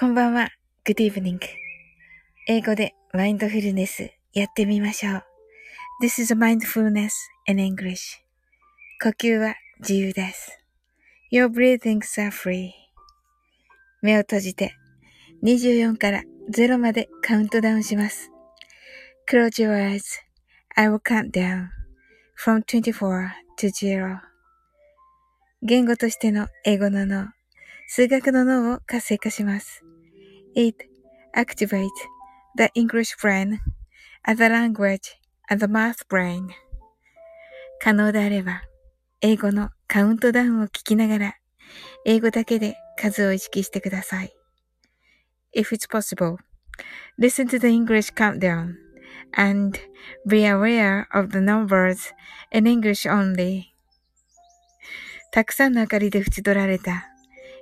こんばんは。Good evening. 英語でマインドフルネスやってみましょう。This is mindfulness in English. 呼吸は自由です。Your breathings are free. 目を閉じて24から0までカウントダウンします。Close your eyes. I will count down from 24 to 0. 言語としての英語の脳、数学の脳を活性化します。It activates the English brain as a language and the math brain. 可能であれば、英語のカウントダウンを聞きながら、英語だけで数を意識してください。If it's possible, listen to the English countdown and be aware of the numbers in English only. たくさんの明かりで縁取られた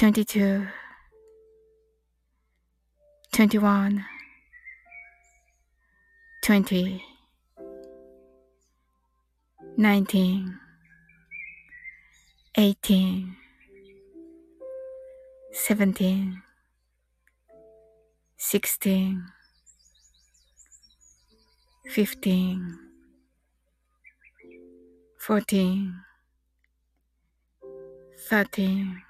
22 21 20 19 18 17 16 15 14 13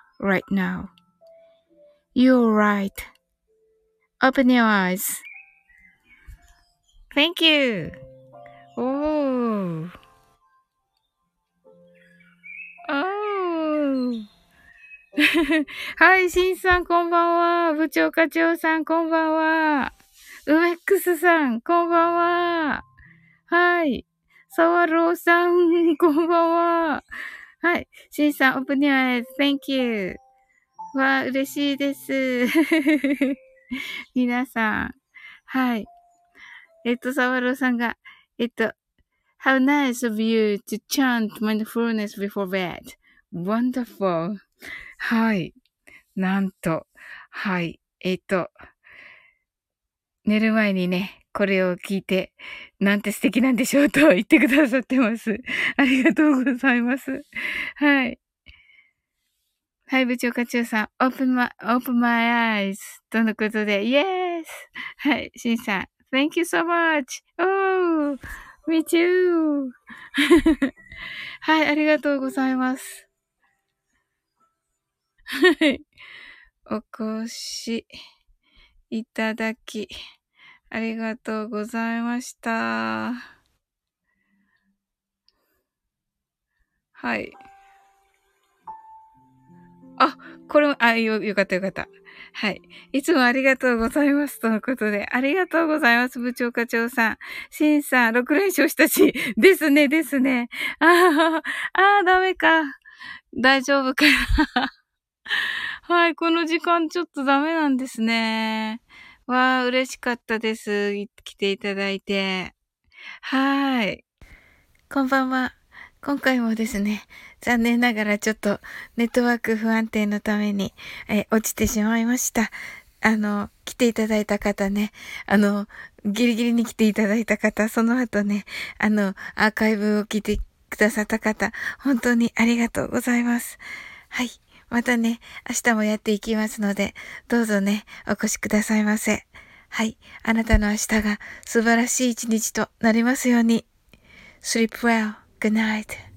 Right now. You're right. Open your eyes. Thank you. Oh. Oh. はい、しんさんこんばんは。部長課長さんこんばんは。ウメックスさんこんばんは。はい。サワローさんこんばんは。はい。シンさん、オープニュアイズ、Thank you. わあ嬉しいです。皆さん。はい。えっと、サワローさんが、えっと、How nice of you to chant mindfulness before bed. Wonderful. はい。なんと、はい。えっと、寝る前にね、これを聞いて、なんて素敵なんでしょうと言ってくださってます。ありがとうございます。はい。はい、部長課長さん、open my, open my eyes とのことで、yes! はい、しんさん、thank you so much! Oh! me too! はい、ありがとうございます。はい。お越しいただき、ありがとうございました。はい。あ、これも、あ、よ、よかったよかった。はい。いつもありがとうございます。とのことで。ありがとうございます。部長課長さん。シンさん、6連勝したし。ですね、ですね。ああ、ああ、ダメか。大丈夫かな。はい。この時間ちょっとダメなんですね。わあ、嬉しかったです。来ていただいて。はい。こんばんは。今回もですね、残念ながらちょっとネットワーク不安定のために、え落ちてしまいました。あの、来ていただいた方ね、あの、ギリギリに来ていただいた方、その後ね、あの、アーカイブを聞いてくださった方、本当にありがとうございます。はい。またね、明日もやっていきますので、どうぞね、お越しくださいませ。はい。あなたの明日が素晴らしい一日となりますように。sleep well. Good night.